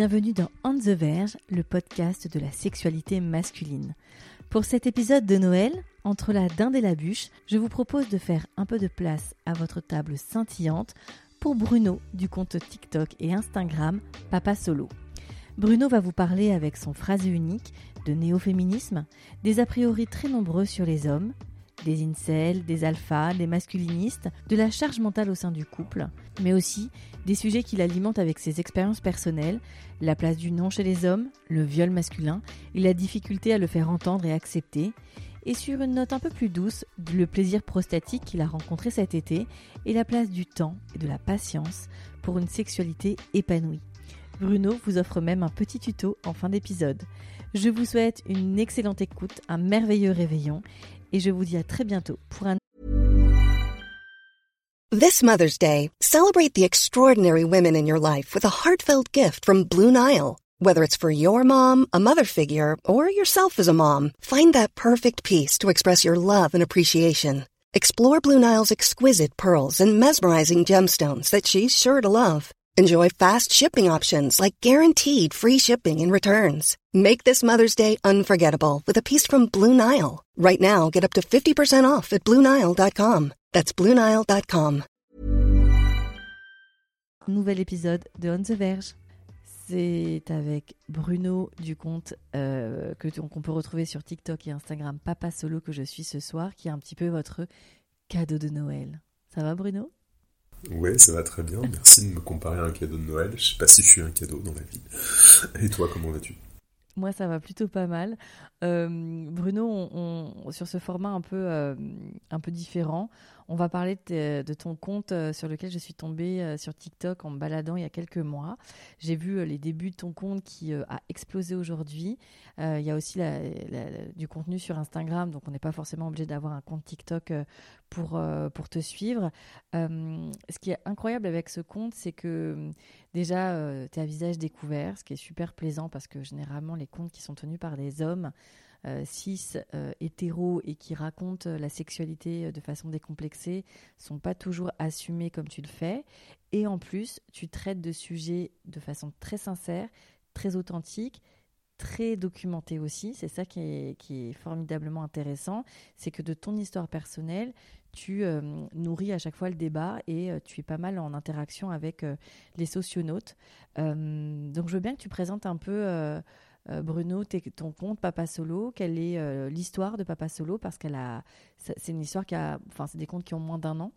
bienvenue dans On the Verge, le podcast de la sexualité masculine. Pour cet épisode de Noël, entre la dinde et la bûche, je vous propose de faire un peu de place à votre table scintillante pour Bruno du compte TikTok et Instagram Papa Solo. Bruno va vous parler avec son phrase unique de néo-féminisme, des a priori très nombreux sur les hommes, des incels, des alphas, des masculinistes, de la charge mentale au sein du couple, mais aussi des sujets qu'il alimente avec ses expériences personnelles, la place du non chez les hommes, le viol masculin et la difficulté à le faire entendre et accepter, et sur une note un peu plus douce, le plaisir prostatique qu'il a rencontré cet été et la place du temps et de la patience pour une sexualité épanouie. Bruno vous offre même un petit tuto en fin d'épisode. Je vous souhaite une excellente écoute, un merveilleux réveillon et je vous dis à très bientôt pour un This Mother's Day, celebrate the extraordinary women in your life with a heartfelt gift from Blue Nile. Whether it's for your mom, a mother figure, or yourself as a mom, find that perfect piece to express your love and appreciation. Explore Blue Nile's exquisite pearls and mesmerizing gemstones that she's sure to love. Enjoy fast shipping options like guaranteed free shipping and returns. Make this Mother's Day unforgettable with a piece from Blue Nile. Right now, get up to 50% off at BlueNile.com. That's BlueNile.com. nouvel épisode de On the Verge. C'est avec Bruno du compte euh, qu'on peut retrouver sur TikTok et Instagram Papa Solo que je suis ce soir, qui est un petit peu votre cadeau de Noël. Ça va Bruno? Ouais, ça va très bien. Merci de me comparer à un cadeau de Noël. Je sais pas si je suis un cadeau dans la vie. Et toi, comment vas-tu? Moi, ça va plutôt pas mal. Euh, Bruno, sur ce format un peu, euh, un peu différent, on va parler de, ton compte euh, sur lequel je suis tombée sur TikTok en me baladant il y a quelques mois. J'ai vu les débuts de ton compte qui a explosé aujourd'hui. Il y a aussi du contenu sur Instagram, donc on n'est pas forcément obligé d'avoir un compte TikTok pour, euh, pour te suivre. Euh, ce qui est incroyable avec ce compte, c'est que déjà, tu es à visage découvert, ce qui est super plaisant parce que généralement, les comptes qui sont tenus par des hommes euh, cis, euh, hétéros et qui racontent euh, la sexualité euh, de façon décomplexée sont pas toujours assumés comme tu le fais. Et en plus, tu traites de sujets de façon très sincère, très authentique, très documenté aussi. C'est ça qui est, formidablement intéressant. C'est que de ton histoire personnelle, tu euh, nourris à chaque fois le débat et euh, tu es pas mal en interaction avec euh, les socionautes. Donc je veux bien que tu présentes un peu, Bruno, ton compte Papa Solo. Quelle est l'histoire de Papa Solo? Parce qu'elle a, c'est une histoire qui a, enfin, c'est des comptes qui ont moins d'un an.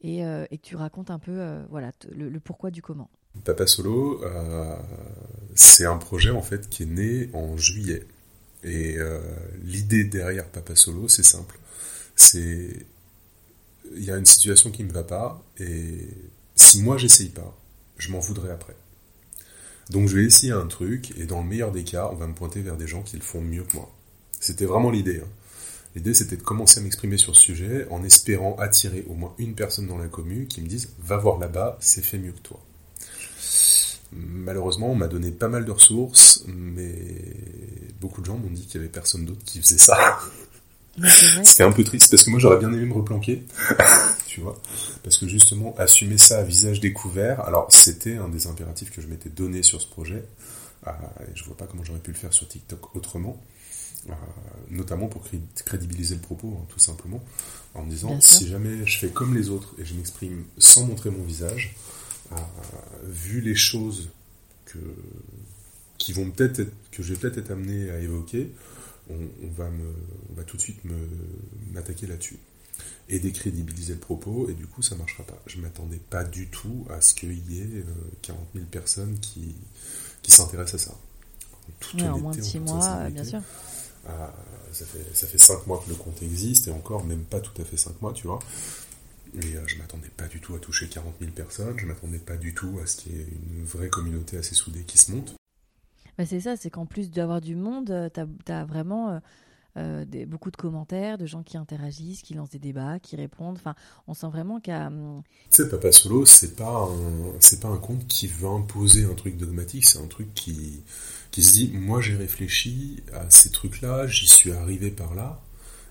Et, que tu racontes un peu, voilà, le pourquoi du comment. Papa Solo, euh, c'est un projet en fait qui est né en juillet. Et euh, l'idée derrière Papa Solo, c'est simple. C'est il y a une situation qui me va pas et si moi j'essaye pas, je m'en voudrais après. Donc je vais essayer un truc et dans le meilleur des cas, on va me pointer vers des gens qui le font mieux que moi. C'était vraiment l'idée. hein. L'idée c'était de commencer à m'exprimer sur ce sujet en espérant attirer au moins une personne dans la commune qui me dise va voir là-bas, c'est fait mieux que toi. Malheureusement, on m'a donné pas mal de ressources, mais beaucoup de gens m'ont dit qu'il y avait personne d'autre qui faisait ça. C'était un peu triste parce que moi j'aurais bien aimé me replanquer, tu vois, parce que justement assumer ça à visage découvert, alors c'était un des impératifs que je m'étais donné sur ce projet, euh, et je vois pas comment j'aurais pu le faire sur TikTok autrement, euh, notamment pour cré- crédibiliser le propos, hein, tout simplement, en me disant Bien sûr. si jamais je fais comme les autres et je m'exprime sans montrer mon visage, euh, vu les choses que qui vont peut-être être, que je vais peut-être être amené à évoquer, on, on va me, on va tout de suite me m'attaquer là-dessus et décrédibiliser le propos et du coup ça marchera pas. Je m'attendais pas du tout à ce qu'il y ait euh, 40 000 personnes qui qui s'intéressent à ça. Ouais, en moins de six toute mois, sincérité, bien sûr. ah, ça fait ça fait 5 mois que le compte existe et encore même pas tout à fait 5 mois, tu vois. Et euh, je m'attendais pas du tout à toucher 40 000 personnes, je m'attendais pas du tout à ce qu'il y ait une vraie communauté assez soudée qui se monte. Bah, c'est ça, c'est qu'en plus d'avoir du monde, tu as, vraiment euh, euh, des- beaucoup de commentaires, de gens qui interagissent, qui lancent des débats, qui répondent. Enfin, on sent vraiment a. hum, Tu sais, Papa Solo, c'est pas un, pas un compte qui veut imposer un truc dogmatique, c'est un truc qui, qui se dit, moi j'ai réfléchi à ces trucs-là, j'y suis arrivé par là,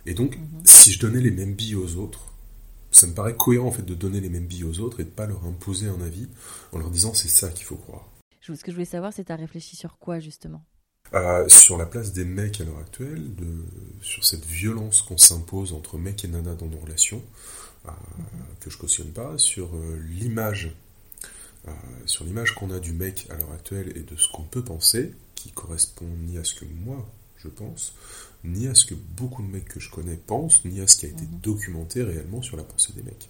et donc, si je donnais les mêmes billes aux autres, ça me paraît cohérent en fait de donner les mêmes billes aux autres et de pas leur imposer un avis en leur disant c'est ça qu'il faut croire. ce que je voulais savoir, c'est as réfléchi sur quoi justement? Euh, sur la place des mecs à l'heure actuelle, de, sur cette violence qu'on s'impose entre mecs et nanas dans nos relations, euh, que je cautionne pas, sur euh, l'image, sur l'image qu'on a du mec à l'heure actuelle et de ce qu'on peut penser, qui correspond ni à ce que moi je pense, ni à ce que beaucoup de mecs que je connais pensent, ni à ce qui a été mhm. documenté réellement sur la pensée des mecs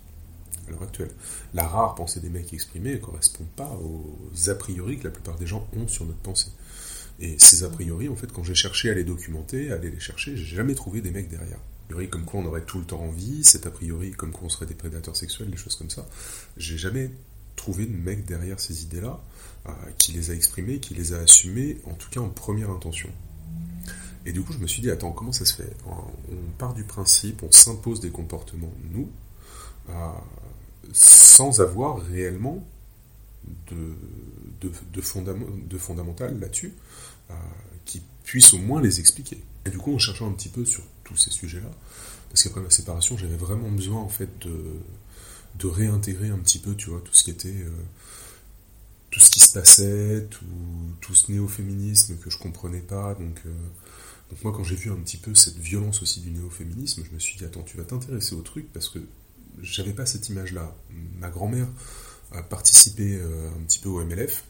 à l'heure actuelle. La rare pensée des mecs exprimée ne correspond pas aux a priori que la plupart des gens ont sur notre pensée. Et ces a priori, en fait, quand j'ai cherché à les documenter, à aller les chercher, j'ai jamais trouvé des mecs derrière. A priori comme quoi on aurait tout le temps envie, c'est a priori comme quoi on serait des prédateurs sexuels, des choses comme ça. J'ai jamais trouvé de mec derrière ces idées-là, euh, qui les a exprimées, qui les a assumées, en tout cas en première intention. Et du coup, je me suis dit, attends, comment ça se fait? On part du principe, on s'impose des comportements, nous, euh, sans avoir réellement de, de, fondamental là-dessus, euh, qui puisse au moins les expliquer. Et du coup, en cherchant un petit peu sur tous ces sujets-là, parce qu'après ma séparation, j'avais vraiment besoin en fait de, de réintégrer un petit peu, tu vois, tout ce qui était euh, tout ce qui se passait, tout, tout ce néo-féminisme que je comprenais pas. Donc, donc moi, quand j'ai vu un petit peu cette violence aussi du néo-féminisme, je me suis dit attends, tu vas t'intéresser au truc parce que j'avais pas cette image-là. Ma grand-mère a participé un petit peu au MLF,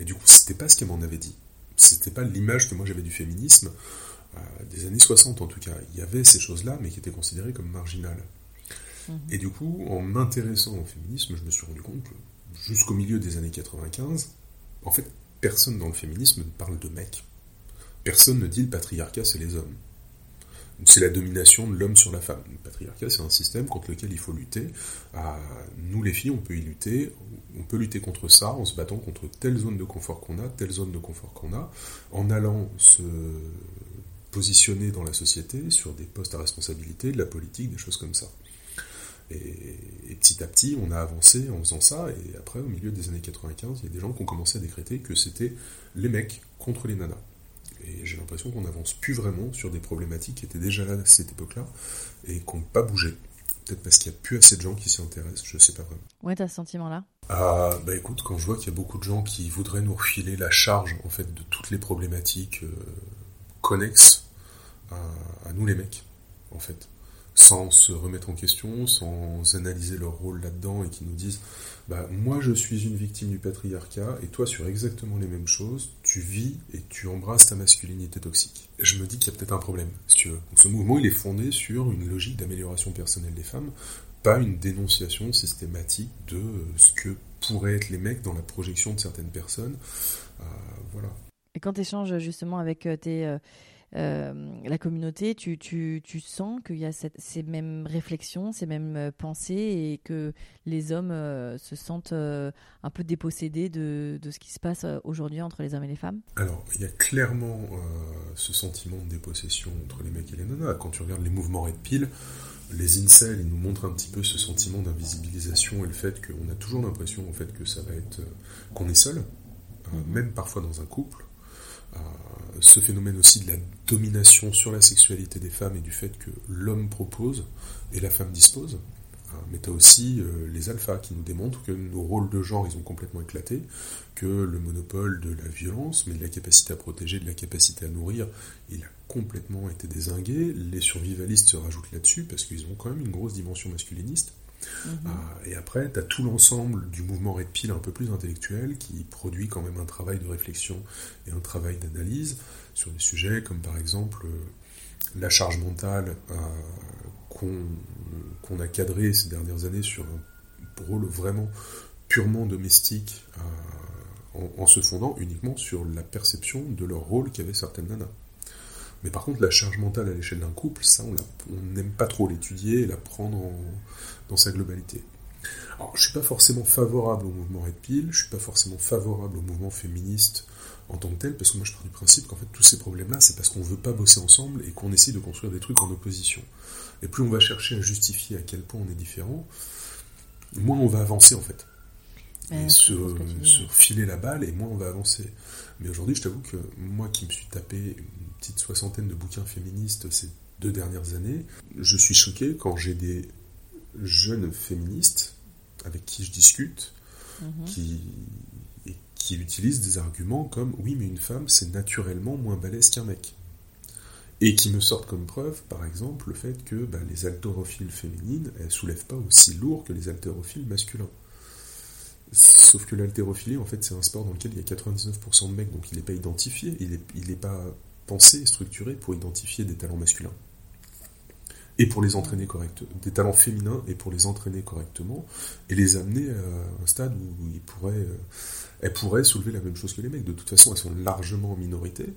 et du coup, c'était pas ce qu'elle m'en avait dit. C'était pas l'image que moi j'avais du féminisme, euh, des années 60 en tout cas. Il y avait ces choses-là, mais qui étaient considérées comme marginales. Mhm. Et du coup, en m'intéressant au féminisme, je me suis rendu compte que jusqu'au milieu des années 95, en fait, personne dans le féminisme ne parle de mecs. Personne ne dit le patriarcat, c'est les hommes c'est la domination de l'homme sur la femme. Le patriarcat, c'est un système contre lequel il faut lutter. Nous, les filles, on peut y lutter. On peut lutter contre ça en se battant contre telle zone de confort qu'on a, telle zone de confort qu'on a, en allant se positionner dans la société sur des postes à responsabilité, de la politique, des choses comme ça. Et, et, petit à petit, on a avancé en faisant ça, et après, au milieu des années 95, il y a des gens qui ont commencé à décréter que c'était les mecs contre les nanas. Et j'ai l'impression qu'on n'avance plus vraiment sur des problématiques qui étaient déjà là à cette époque-là et qui n'ont pas bougé. Peut-être parce qu'il n'y a plus assez de gens qui s'y intéressent, je ne sais pas vraiment. Ouais, t'as ce sentiment-là? Ah, bah écoute, quand je vois qu'il y a beaucoup de gens qui voudraient nous refiler la charge, en fait, de toutes les problématiques euh, connexes à, nous les mecs, en fait, sans se remettre en question, sans analyser leur rôle là-dedans et qui nous disent bah, moi je suis une victime du patriarcat et toi sur exactement les mêmes choses, tu vis et tu embrasses ta masculinité toxique. Je me dis qu'il y a peut-être un problème, si tu veux. ce mouvement il est fondé sur une logique d'amélioration personnelle des femmes, pas une dénonciation systématique de ce que pourraient être les mecs dans la projection de certaines personnes. Euh, voilà. Et quand tu échanges justement avec euh, tes euh, la communauté, tu, tu, tu sens qu'il y a cette, ces mêmes réflexions, ces mêmes euh, pensées et que les hommes euh, se sentent un peu dépossédés de, de, ce qui se passe aujourd'hui entre les hommes et les femmes? Alors, il y a clairement ce sentiment de dépossession entre les mecs et les nanas. Quand tu regardes les mouvements Red Pill, les incels, ils nous montrent un petit peu ce sentiment d'invisibilisation et le fait qu'on a toujours l'impression en fait que ça va être qu'on est seul, mm-hmm. même parfois dans un couple ce phénomène aussi de la domination sur la sexualité des femmes et du fait que l'homme propose et la femme dispose. Hein, mais tu as aussi euh, les alphas qui nous démontrent que nos rôles de genre, ils ont complètement éclaté, que le monopole de la violence, mais de la capacité à protéger, de la capacité à nourrir, il a complètement été désingué. Les survivalistes se rajoutent là-dessus parce qu'ils ont quand même une grosse dimension masculiniste. Mhm. Euh, et après, tu as tout l'ensemble du mouvement Red Pill un peu plus intellectuel qui produit quand même un travail de réflexion et un travail d'analyse sur des sujets comme par exemple euh, la charge mentale euh, qu'on a cadré ces dernières années sur un rôle vraiment purement domestique en, se fondant uniquement sur la perception de leur rôle qu'avaient certaines nanas. Mais par contre, la charge mentale à l'échelle d'un couple, ça, on n'aime pas trop l'étudier et la prendre dans sa globalité. Alors, je suis pas forcément favorable au mouvement Red Pill, je suis pas forcément favorable au mouvement féministe en tant que tel, parce que moi je pars du principe qu'en fait tous ces problèmes-là, c'est parce qu'on veut pas bosser ensemble et qu'on essaie de construire des trucs en opposition. Et plus on va chercher à justifier à quel point on est différent, moins on va avancer en fait. Et se, filer la balle, et moins on va avancer. Mais aujourd'hui, je t'avoue que moi qui me suis tapé petite soixantaine de bouquins féministes ces deux dernières années, je suis choqué quand j'ai des jeunes féministes avec qui je discute, mhm. qui, qui utilisent des arguments comme oui, mais une femme, c'est naturellement moins balèze qu'un mec. Et qui me sortent comme preuve, par exemple, le fait que bah, les haltérophiles féminines, elles soulèvent pas aussi lourd que les haltérophiles masculins. Sauf que l'haltérophilie, en fait, c'est un sport dans lequel il y a 99% de mecs, donc il n'est pas identifié, il n'est il est pas pensé structuré pour identifier des talents masculins. Et pour les entraîner correctement, des talents féminins, et pour les entraîner correctement, et les amener à un stade où ils pourraient, euh, elles pourraient soulever la même chose que les mecs. De toute façon, elles sont largement en minorité.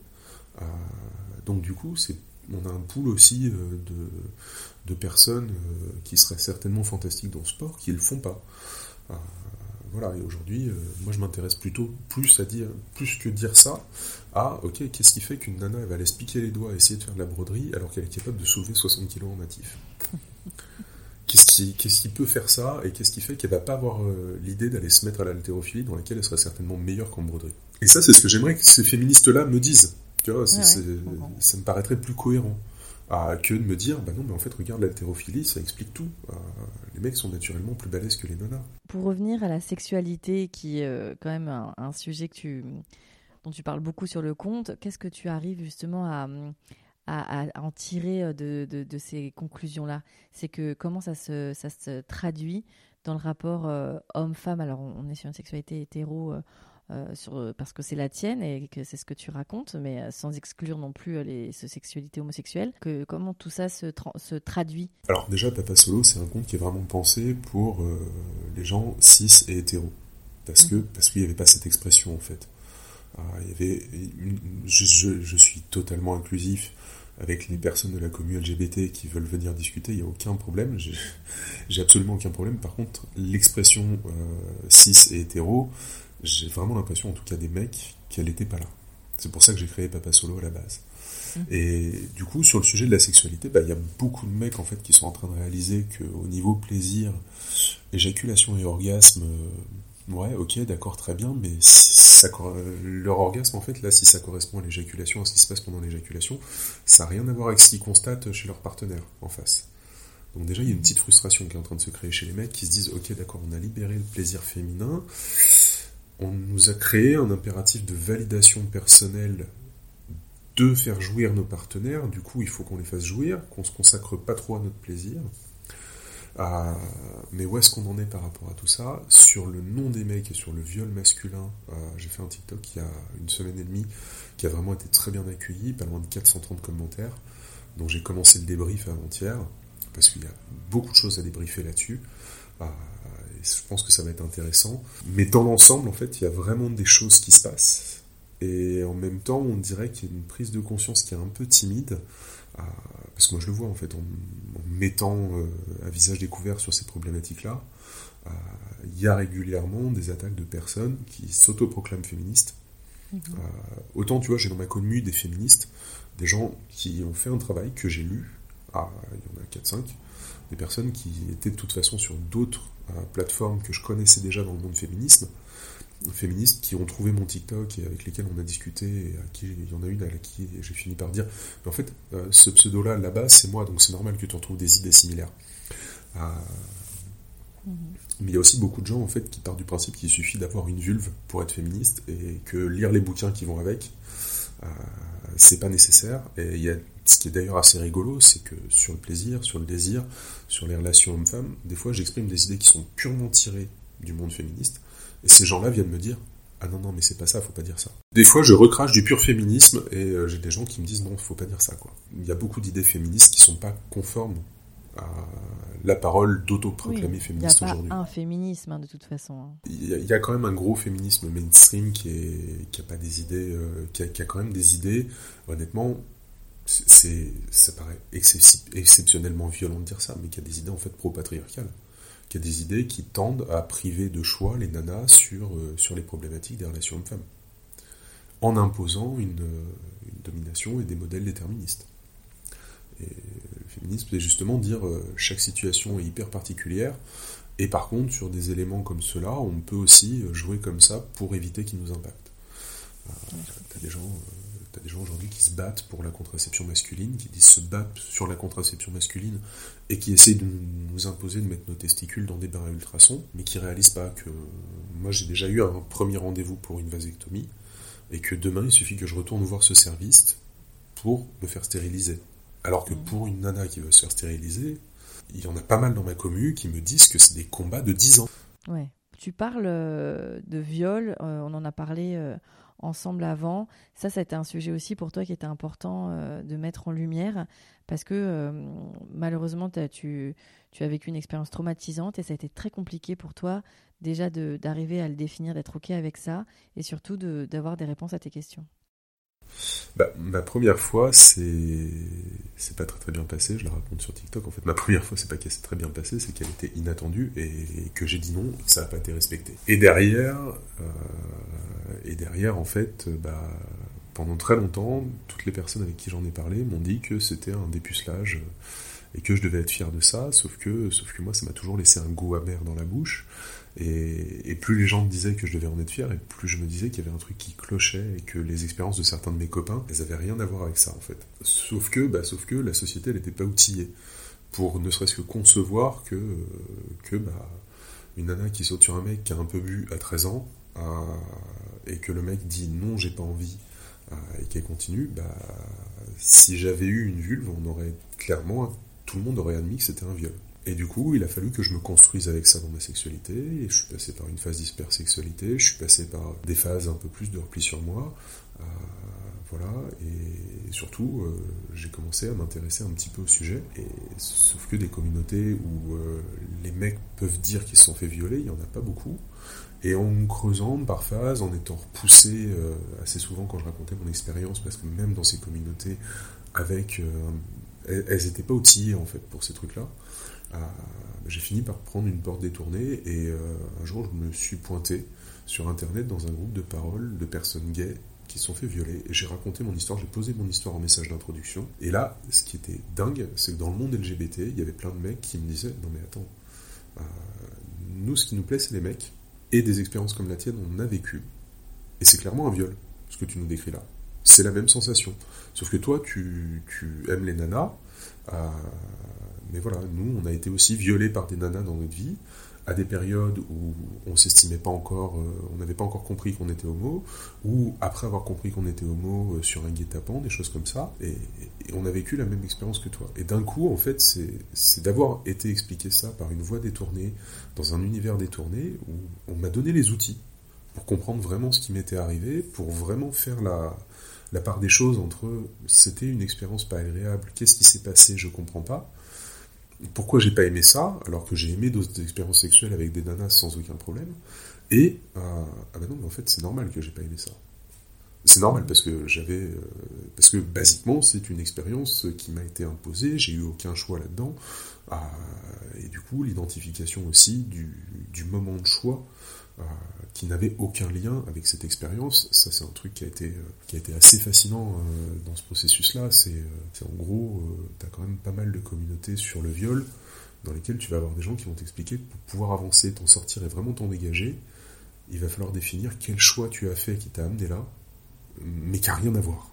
Euh, donc du coup, c'est on a un pool aussi euh, de, de personnes qui seraient certainement fantastiques dans le sport qui ne le font pas voilà, et aujourd'hui, euh, moi je m'intéresse plutôt plus à dire, plus que dire ça, à ok, qu'est-ce qui fait qu'une nana elle va aller se piquer les doigts et essayer de faire de la broderie alors qu'elle est capable de soulever 60 kg en natif? Qu'est-ce qui, qu'est-ce qui peut faire ça et qu'est-ce qui fait qu'elle va pas avoir euh, l'idée d'aller se mettre à l'haltérophilie dans laquelle elle serait certainement meilleure qu'en broderie? Et ça, c'est ce que j'aimerais que ces féministes-là me disent. Tu vois, ça me paraîtrait plus cohérent que de me dire, bah non, mais en fait, regarde l'haltérophilie, ça explique tout. Euh, les mecs sont naturellement plus balèzes que les nanas. Pour revenir à la sexualité, qui est euh, quand même un, sujet que tu, dont tu parles beaucoup sur le compte, qu'est-ce que tu arrives justement à, à, en tirer euh, de, de, ces conclusions-là? C'est que comment ça se, ça se traduit dans le rapport homme-femme? Alors, on, est sur une sexualité hétéro sur, parce que c'est la tienne et que c'est ce que tu racontes, mais euh, sans exclure non plus euh, les, sexualités homosexuelles. Que, comment tout ça se, se traduit? Alors déjà, Papa Solo, c'est un conte qui est vraiment pensé pour les gens cis et hétéros. Parce que mhm. parce qu'il n'y avait pas cette expression en fait. Ah, il y avait, je, je, suis totalement inclusif avec les personnes de la commune LGBT qui veulent venir discuter, il n'y a aucun problème, j'ai absolument aucun problème. Par contre, l'expression cis et hétéro, j'ai vraiment l'impression, en tout cas des mecs, qu'elle n'était pas là. C'est pour ça que j'ai créé Papa Solo à la base. Mmh. Et du coup, sur le sujet de la sexualité, bah, il y a beaucoup de mecs en fait qui sont en train de réaliser qu'au niveau plaisir, éjaculation et orgasme, euh, ouais, ok, d'accord, très bien, mais ça, leur orgasme en fait, là, si ça correspond à l'éjaculation, à ce qui se passe pendant l'éjaculation, ça n'a rien à voir avec ce qu'ils constatent chez leur partenaire en face. Donc déjà, il y a une petite frustration qui est en train de se créer chez les mecs qui se disent, ok, d'accord, on a libéré le plaisir féminin, on nous a créé un impératif de validation personnelle de faire jouir nos partenaires. Du coup, il faut qu'on les fasse jouir, qu'on se consacre pas trop à notre plaisir. Euh, mais où est-ce qu'on en est par rapport à tout ça? Sur le nom des mecs et sur le viol masculin, euh, j'ai fait un TikTok il y a une semaine et demie qui a vraiment été très bien accueilli, pas loin de 430 commentaires. Donc j'ai commencé le débrief avant-hier, parce qu'il y a beaucoup de choses à débriefer là-dessus. Euh, je pense que ça va être intéressant. Mais dans l'ensemble, en fait, il y a vraiment des choses qui se passent. Et en même temps, on dirait qu'il y a une prise de conscience qui est un peu timide. Parce que moi, je le vois, en fait, en, mettant euh, un visage découvert sur ces problématiques-là. Il y a régulièrement des attaques de personnes qui s'autoproclament féministes. Mhm. autant, tu vois, j'ai dans ma commune des féministes, des gens qui ont fait un travail que j'ai lu. Ah, il y en a 4-5 des personnes qui étaient de toute façon sur d'autres euh, plateformes que je connaissais déjà dans le monde féminisme, féministes qui ont trouvé mon TikTok et avec lesquels on a discuté, et à qui il y en a une à qui j'ai fini par dire, mais en fait, euh, ce pseudo-là, là-bas, c'est moi, donc c'est normal que tu retrouves des idées similaires. Euh. Mais il y a aussi beaucoup de gens en fait qui partent du principe qu'il suffit d'avoir une vulve pour être féministe et que lire les bouquins qui vont avec, c'est pas nécessaire. Et il y a ce qui est d'ailleurs assez rigolo, c'est que sur le plaisir, sur le désir, sur les relations hommes-femmes, des fois j'exprime des idées qui sont purement tirées du monde féministe, et ces gens-là viennent me dire Ah non, non, mais c'est pas ça, faut pas dire ça. Des fois je recrache du pur féminisme, et euh, j'ai des gens qui me disent Non, faut pas dire ça, quoi. Il y a beaucoup d'idées féministes qui sont pas conformes à la parole d'autoproclamé féministe aujourd'hui. Il n'y a pas un féminisme hein, de toute façon. Hein. Il y, a quand même un gros féminisme mainstream qui qui a pas des idées, euh, qui, a, qui, a, quand même des idées. Honnêtement, c'est, ça paraît exceptionnellement violent de dire ça, mais qu'il y a des idées en fait pro-patriarcales, qu'il y a des idées qui tendent à priver de choix les nanas sur, euh, sur les problématiques des relations hommes-femmes, en imposant une, domination et des modèles déterministes. Et le féminisme, c'est justement dire euh, chaque situation est hyper particulière, et par contre, sur des éléments comme cela, on peut aussi jouer comme ça pour éviter qu'ils nous impactent. Euh, t'as des gens as des gens aujourd'hui qui se battent pour la contraception masculine, qui disent se battre sur la contraception masculine et qui essayent de nous imposer de mettre nos testicules dans des bains à ultrasons, mais qui réalisent pas que moi j'ai déjà eu un premier rendez-vous pour une vasectomie et que demain il suffit que je retourne voir ce service pour me faire stériliser. Alors que pour une nana qui veut se faire stériliser, il y en a pas mal dans ma commu qui me disent que c'est des combats de 10 ans. Ouais. Tu parles euh, de viol, euh, on en a parlé euh, ensemble avant. Ça, ça a un sujet aussi pour toi qui était important de mettre en lumière parce que malheureusement, tu, tu as vécu une expérience traumatisante et ça a été très compliqué pour toi déjà d'arriver à le définir, d'être OK avec ça et surtout d'avoir des réponses à tes questions. Bah, ma première fois, c'est c'est pas très très bien passé. Je la raconte sur TikTok. En fait, ma première fois, c'est pas qu'elle s'est très bien passée, c'est qu'elle était inattendue et que j'ai dit non, ça n'a pas été respecté. Et derrière, euh, et derrière, en fait, bah, pendant très longtemps, toutes les personnes avec qui j'en ai parlé m'ont dit que c'était un dépucelage et que je devais être fier de ça. Sauf que, sauf que moi, ça m'a toujours laissé un goût amer dans la bouche. Et, plus les gens me disaient que je devais en être fier, et plus je me disais qu'il y avait un truc qui clochait et que les expériences de certains de mes copains, elles avaient rien à voir avec ça en fait. Sauf que, bah, sauf que la société, elle n'était pas outillée pour ne serait-ce que concevoir que, que bah, une nana qui saute sur un mec qui a un peu bu à 13 ans euh, et que le mec dit non, j'ai pas envie euh, et qu'elle continue, bah, si j'avais eu une vulve, on aurait clairement, tout le monde aurait admis que c'était un viol. Et du coup, il a fallu que je me construise avec ça dans ma sexualité. Et je suis passé par une phase d'hypersexualité, je suis passé par des phases un peu plus de repli sur moi. Euh, voilà, et surtout, euh, j'ai commencé à m'intéresser un petit peu au sujet. Et sauf que des communautés où euh, les mecs peuvent dire qu'ils se sont fait violer, il n'y en a pas beaucoup. Et en creusant par phase, en étant repoussé assez souvent quand je racontais mon expérience, parce que même dans ces communautés, avec, elles n'étaient pas outillées en fait pour ces trucs-là. Euh, j'ai fini par prendre une porte détournée et euh, un jour je me suis pointé sur internet dans un groupe de paroles de personnes gays qui se sont fait violer j'ai raconté mon histoire, j'ai posé mon histoire en message d'introduction. Et là ce qui était dingue c'est que dans le monde LGBT il y avait plein de mecs qui me disaient non mais attends euh, nous ce qui nous plaît c'est les mecs et des expériences comme la tienne on a vécu. Et c'est clairement un viol ce que tu nous décris là c'est la même sensation sauf que toi tu, aimes les nanas mais voilà, nous, on a été aussi violés par des nanas dans notre vie, à des périodes où on s'estimait pas encore, euh, on n'avait pas encore compris qu'on était homo, ou après avoir compris qu'on était homo euh, sur un guet-apens, des choses comme ça, et, on a vécu la même expérience que toi. Et d'un coup, en fait, c'est d'avoir été expliqué ça par une voix détournée, dans un univers détourné, où on m'a donné les outils pour comprendre vraiment ce qui m'était arrivé, pour vraiment faire la, la part des choses entre c'était une expérience pas agréable, qu'est-ce qui s'est passé, je comprends pas, pourquoi j'ai pas aimé ça, alors que j'ai aimé d'autres expériences sexuelles avec des nanas sans aucun problème, et euh, ah ben non, mais en fait c'est normal que j'ai pas aimé ça. C'est normal parce que j'avais, euh, parce que basiquement c'est une expérience qui m'a été imposée, j'ai eu aucun choix là-dedans, euh, et du coup l'identification aussi du, moment de choix qui n'avait aucun lien avec cette expérience. Ça, c'est un truc qui a été, euh, qui a été assez fascinant euh, dans ce processus-là. C'est en gros, tu as quand même pas mal de communautés sur le viol dans lesquelles tu vas avoir des gens qui vont t'expliquer pour pouvoir avancer, t'en sortir et vraiment t'en dégager, il va falloir définir quel choix tu as fait qui t'a amené là, mais qui n'a rien à voir.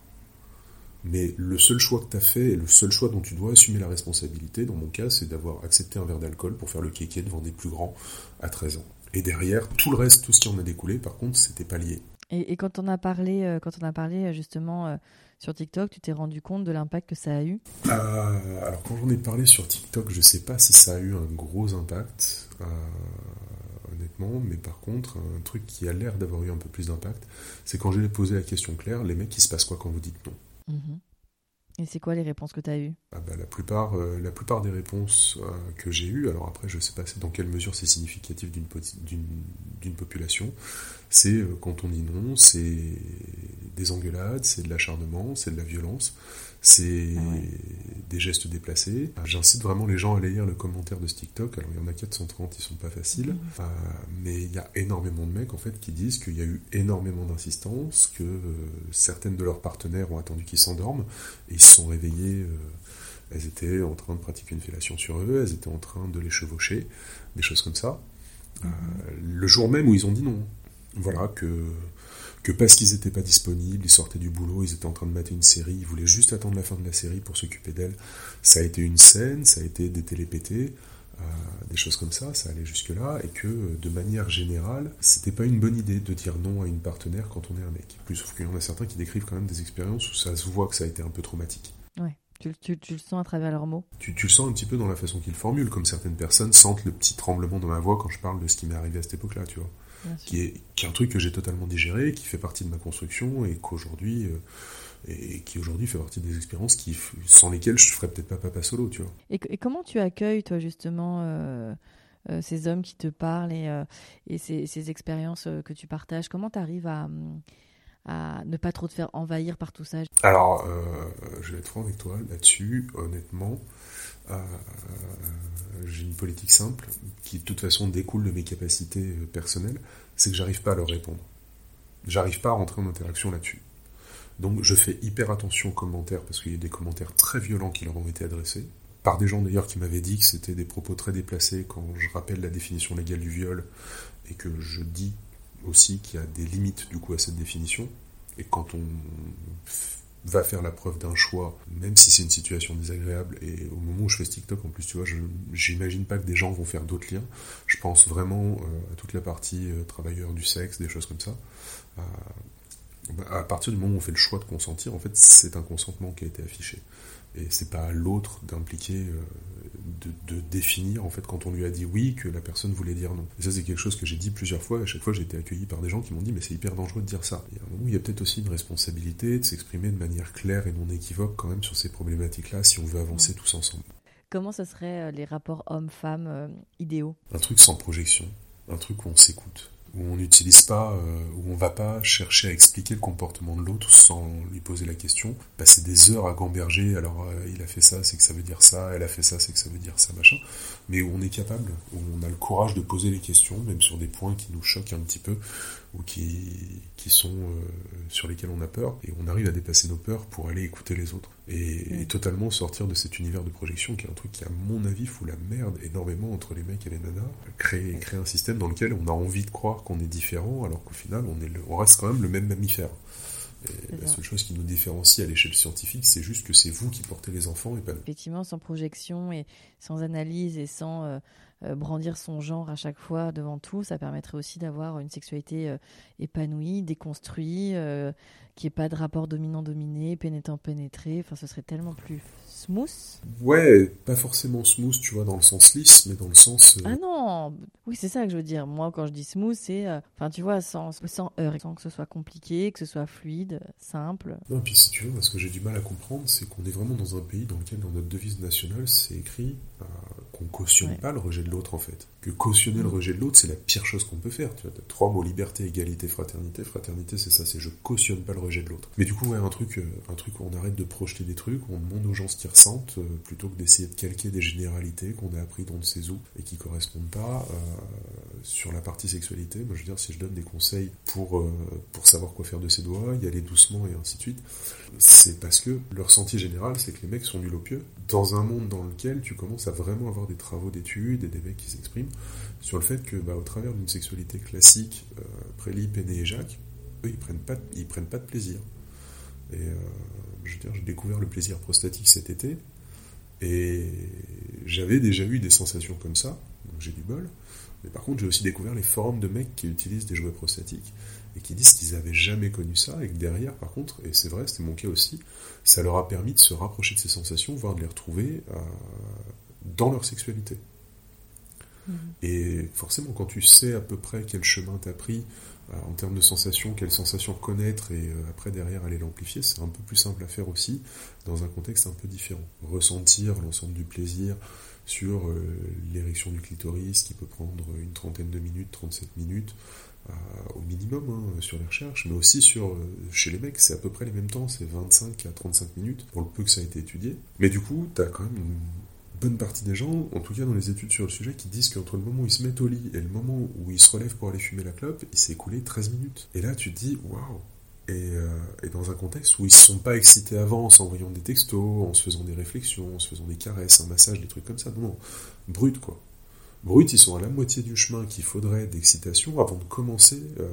Mais le seul choix que tu as fait et le seul choix dont tu dois assumer la responsabilité, dans mon cas, c'est d'avoir accepté un verre d'alcool pour faire le kéké devant des plus grands à 13 ans. Et derrière, tout le reste, tout ce qui en a découlé, par contre, c'était pas lié. Et, quand on a parlé, euh, quand on a parlé euh, justement euh, sur TikTok, tu t'es rendu compte de l'impact que ça a eu? Alors quand j'en ai parlé sur TikTok, je sais pas si ça a eu un gros impact, honnêtement, mais par contre, un truc qui a l'air d'avoir eu un peu plus d'impact, c'est quand j'ai posé la question claire, les mecs, il se passe quoi quand vous dites non? Mhm. Et c'est quoi les réponses que tu as eues? Ah bah, la, plupart, euh, la plupart des réponses euh, que j'ai eues, alors après je ne sais pas dans quelle mesure c'est significatif d'une population, c'est euh, quand on dit non, c'est des engueulades, c'est de l'acharnement, c'est de la violence, c'est ah des gestes déplacés. J'incite vraiment les gens à aller lire le commentaire de ce TikTok. Alors il y en a 430, ils sont pas faciles, mmh. euh, mais il y a énormément de mecs en fait qui disent qu'il y a eu énormément d'insistance, que euh, certaines de leurs partenaires ont attendu qu'ils s'endorment et ils se sont réveillés. Euh, elles étaient en train de pratiquer une fellation sur eux, elles étaient en train de les chevaucher, des choses comme ça. Mmh. le jour même où ils ont dit non. Voilà que que parce qu'ils n'étaient pas disponibles, ils sortaient du boulot, ils étaient en train de mater une série, ils voulaient juste attendre la fin de la série pour s'occuper d'elle. Ça a été une scène, ça a été des télépétés, euh, des choses comme ça, ça allait jusque-là, et que de manière générale, c'était pas une bonne idée de dire non à une partenaire quand on est un mec. Plus sauf qu'il y en a certains qui décrivent quand même des expériences où ça se voit que ça a été un peu traumatique. Ouais. Tu, le sens à travers leurs mots tu, le sens un petit peu dans la façon qu'ils formulent, comme certaines personnes sentent le petit tremblement dans ma voix quand je parle de ce qui m'est arrivé à cette époque-là, tu vois. Qui est, qui est, un truc que j'ai totalement digéré, qui fait partie de ma construction et qu'aujourd'hui, euh, et qui aujourd'hui fait partie des expériences qui, sans lesquelles je ne ferais peut-être pas papa solo, tu vois. Et, comment tu accueilles, toi, justement, euh, euh, ces hommes qui te parlent et, et ces, ces, expériences que tu partages? Comment tu arrives à, à ne pas trop te faire envahir par tout ça Alors, je vais être franc avec toi là-dessus, honnêtement. j'ai une politique simple qui de toute façon découle de mes capacités personnelles, c'est que j'arrive pas à leur répondre. J'arrive pas à rentrer en interaction là-dessus. Donc je fais hyper attention aux commentaires parce qu'il y a des commentaires très violents qui leur ont été adressés. Par des gens d'ailleurs qui m'avaient dit que c'était des propos très déplacés quand je rappelle la définition légale du viol et que je dis aussi qu'il y a des limites du coup à cette définition. Et quand on va faire la preuve d'un choix, même si c'est une situation désagréable, et au moment où je fais ce TikTok, en plus, tu vois, j'imagine pas que des gens vont faire d'autres liens. Je pense vraiment euh, à toute la partie euh, travailleurs du sexe, des choses comme ça. Euh, à partir du moment où on fait le choix de consentir, en fait, c'est un consentement qui a été affiché. Et c'est pas à l'autre d'impliquer, de, définir, en fait, quand on lui a dit oui, que la personne voulait dire non. Et ça, c'est quelque chose que j'ai dit plusieurs fois. À chaque fois, j'ai été accueilli par des gens qui m'ont dit, mais c'est hyper dangereux de dire ça. Un moment il y a peut-être aussi une responsabilité de s'exprimer de manière claire et non équivoque, quand même, sur ces problématiques-là, si on veut avancer tous ensemble. Comment ce seraient euh, les rapports hommes-femmes euh, idéaux? Un truc sans projection, un truc où on s'écoute où on n'utilise pas, euh, où on va pas chercher à expliquer le comportement de l'autre sans lui poser la question, passer des heures à gamberger, alors euh, il a fait ça, c'est que ça veut dire ça, elle a fait ça, c'est que ça veut dire ça, machin, mais où on est capable, où on a le courage de poser les questions, même sur des points qui nous choquent un petit peu, ou qui, qui sont euh, sur lesquels on a peur, et on arrive à dépasser nos peurs pour aller écouter les autres. Et, et, totalement sortir de cet univers de projection qui est un truc qui, à mon avis, fout la merde énormément entre les mecs et les nanas. Créer, créer un système dans lequel on a envie de croire qu'on est différent, alors qu'au final, on, est on reste quand même le même mammifère. La seule chose qui nous différencie à l'échelle scientifique, c'est juste que c'est vous qui portez les enfants et pas nous. Effectivement, sans projection et sans analyse et sans euh, euh, brandir son genre à chaque fois devant tout, ça permettrait aussi d'avoir une sexualité euh, épanouie, déconstruite, qui n'y ait pas de rapport dominant-dominé, pénétrant-pénétré. Enfin, ce serait tellement plus smooth. Ouais, pas forcément smooth, tu vois, dans le sens lisse, mais dans le sens. Euh, ah non Oui, c'est ça que je veux dire. Moi, quand je dis smooth, c'est. Euh, enfin, tu vois, sans, sans heurts, sans que ce soit compliqué, que ce soit fluide, simple. Non, puis si tu veux, ce que j'ai du mal à comprendre, c'est qu'on est vraiment dans un pays dans lequel, dans notre devise nationale, c'est écrit euh, qu'on cautionne pas le rejet de l'autre, en fait. Que cautionner le mm. rejet de l'autre, c'est la pire chose qu'on peut faire. Tu vois, as trois mots liberté, égalité, fraternité. Fraternité, c'est ça, c'est je cautionne pas le rejet de l'autre. Mais du coup, ouais, un truc, un truc où on arrête de projeter des trucs, on demande aux gens ce qu'ils ressentent, plutôt que d'essayer de calquer des généralités qu'on a appris dans de ses où et qui correspondent pas euh, sur la partie sexualité. Moi, je veux dire, si je donne des conseils pour, euh, pour savoir quoi faire de ses doigts, y aller doucement et ainsi de suite, c'est parce que le ressenti général, c'est que les mecs sont nuls au pieu. Dans un monde dans lequel tu commences à vraiment avoir des travaux d'études et des mecs qui s'expriment sur le fait que, bah, au travers d'une sexualité classique, euh, et Jacques, eux, ils prennent pas, prennent pas de plaisir. Et euh, je veux j'ai découvert le plaisir prostatique cet été. Et j'avais déjà eu des sensations comme ça, donc j'ai du bol. Mais par contre, j'ai aussi découvert les forums de mecs qui utilisent des jouets prostatiques et qui disent qu'ils n'avaient jamais connu ça et que derrière, par contre, et c'est vrai, c'était mon cas aussi, ça leur a permis de se rapprocher de ces sensations, voire de les retrouver euh, dans leur sexualité. Mmh. Et forcément, quand tu sais à peu près quel chemin t'as pris euh, en termes de sensations, quelles sensations connaître et euh, après derrière aller l'amplifier, c'est un peu plus simple à faire aussi dans un contexte un peu différent. Ressentir l'ensemble du plaisir sur euh, l'érection du clitoris qui peut prendre une trentaine de minutes, 37 minutes au minimum hein, sur les recherches, mais aussi sur chez les mecs, c'est à peu près les mêmes temps, c'est 25 à 35 minutes pour le peu que ça a été étudié. Mais du coup, tu as quand même une bonne partie des gens, en tout cas dans les études sur le sujet, qui disent qu'entre le moment où ils se mettent au lit et le moment où ils se relèvent pour aller fumer la clope, il s'est écoulé 13 minutes. Et là, tu te dis, waouh euh, et, dans un contexte où ils se sont pas excités avant en s'envoyant des textos, en se faisant des réflexions, en se faisant des caresses, un massage, des trucs comme ça. Non, non, brut quoi. Bruts, ils sont à la moitié du chemin qu'il faudrait d'excitation avant de commencer euh,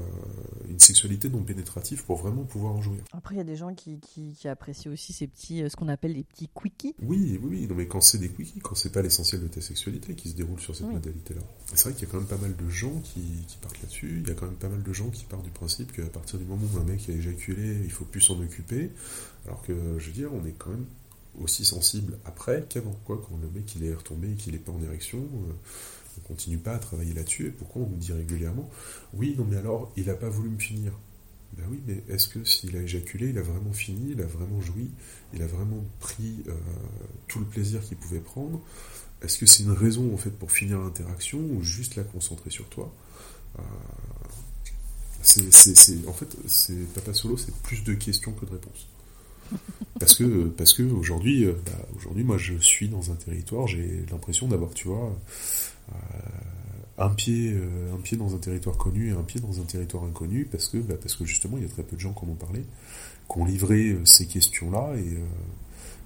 une sexualité non pénétrative pour vraiment pouvoir en jouir. Après, il y a des gens qui, qui, apprécient aussi ces petits, euh, ce qu'on appelle les petits quickies. Oui, oui, non, mais quand c'est des quickies, quand c'est pas l'essentiel de ta sexualité qui se déroule sur cette modalité-là. C'est vrai qu'il y a quand même pas mal de gens qui, qui partent là-dessus. Il y a quand même pas mal de gens qui partent du principe qu'à partir du moment où un mec a éjaculé, il faut plus s'en occuper. Alors que, je veux dire, on est quand même aussi sensible après qu'avant. Quoi. Quand le mec il est retombé et qu'il n'est pas en érection, euh, on continue pas à travailler là-dessus. Et pourquoi on nous dit régulièrement Oui, non, mais alors, il n'a pas voulu me finir. Ben oui, mais est-ce que s'il a éjaculé, il a vraiment fini, il a vraiment joui, il a vraiment pris euh, tout le plaisir qu'il pouvait prendre? Est-ce que c'est une raison en fait pour finir l'interaction ou juste la concentrer sur toi? Euh, c'est, en fait, c'est Papa Solo, c'est plus de questions que de réponses. Parce que, parce que aujourd'hui, euh, bah, aujourd'hui, moi, je suis dans un territoire, j'ai l'impression d'avoir, tu vois, un pied, euh, un pied dans un territoire connu et un pied dans un territoire inconnu, parce que, bah, parce que justement, il y a très peu de gens qui en ont parlé, qui ont livré ces questions-là, et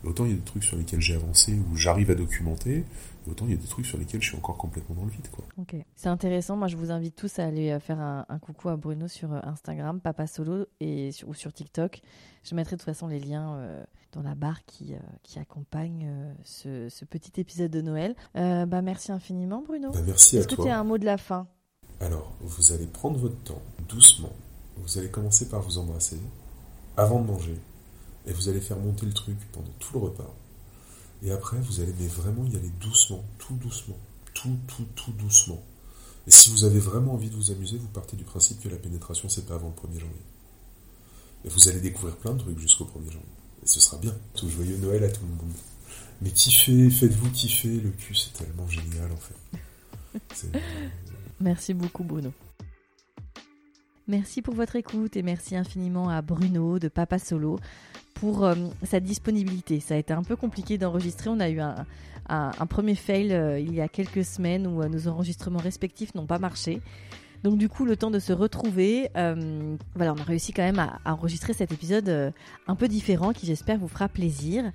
autant il y a des trucs sur lesquels j'ai avancé, où j'arrive à documenter, autant il y a des trucs sur lesquels je suis encore complètement dans le vide. Quoi. Ok, c'est intéressant. Moi, je vous invite tous à aller faire un, coucou à Bruno sur Instagram, Papa Solo, et ou sur TikTok. Je mettrai de toute façon les liens euh, dans la barre qui, euh, qui accompagne euh, ce, petit épisode de Noël. bah, merci infiniment, Bruno. Bah, merci à toi. Est-ce que tu as un mot de la fin? Alors, vous allez prendre votre temps, doucement. Vous allez commencer par vous embrasser avant de manger. Et vous allez faire monter le truc pendant tout le repas. Et après, vous allez mais vraiment y aller doucement, tout doucement, tout, tout, tout doucement. Et si vous avez vraiment envie de vous amuser, vous partez du principe que la pénétration, c'est pas avant le 1er janvier. Et vous allez découvrir plein de trucs jusqu'au 1er janvier. Et ce sera bien. Tout joyeux Noël à tout le monde. Mais kiffez, faites-vous kiffer. Le cul, c'est tellement génial en fait. Merci beaucoup Bruno. Merci pour votre écoute et merci infiniment à Bruno de Papa Solo pour euh, sa disponibilité. Ça a été un peu compliqué d'enregistrer. On a eu un, premier fail euh, il y a quelques semaines où euh, nos enregistrements respectifs n'ont pas marché. Donc du coup, le temps de se retrouver, voilà, on a réussi quand même à, enregistrer cet épisode un peu différent qui j'espère vous fera plaisir.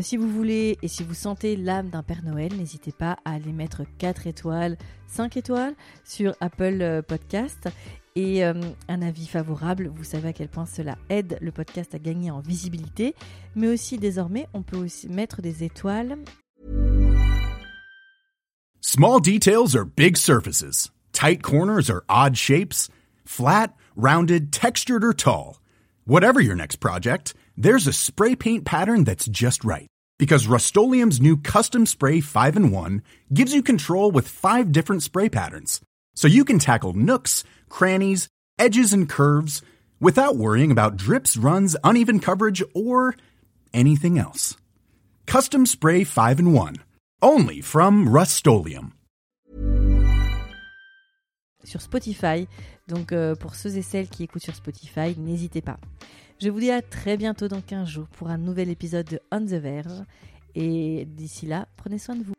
Si vous voulez et si vous sentez l'âme d'un Père Noël, n'hésitez pas à aller mettre 4 étoiles, 5 étoiles sur Apple Podcast et un avis favorable. Vous savez à quel point cela aide le podcast à gagner en visibilité, mais aussi désormais, on peut aussi mettre des étoiles. Small details are big surfaces. Tight corners or odd shapes? Flat, rounded, textured, or tall? Whatever your next project, there's a spray paint pattern that's just right. Because Rust new Custom Spray 5 in 1 gives you control with five different spray patterns. So you can tackle nooks, crannies, edges, and curves without worrying about drips, runs, uneven coverage, or anything else. Custom Spray 5 in 1. Only from Rust sur Spotify. Donc euh, pour ceux et celles qui écoutent sur Spotify, n'hésitez pas. Je vous dis à très bientôt dans 15 jours pour un nouvel épisode de On the Verge. Et d'ici là, prenez soin de vous.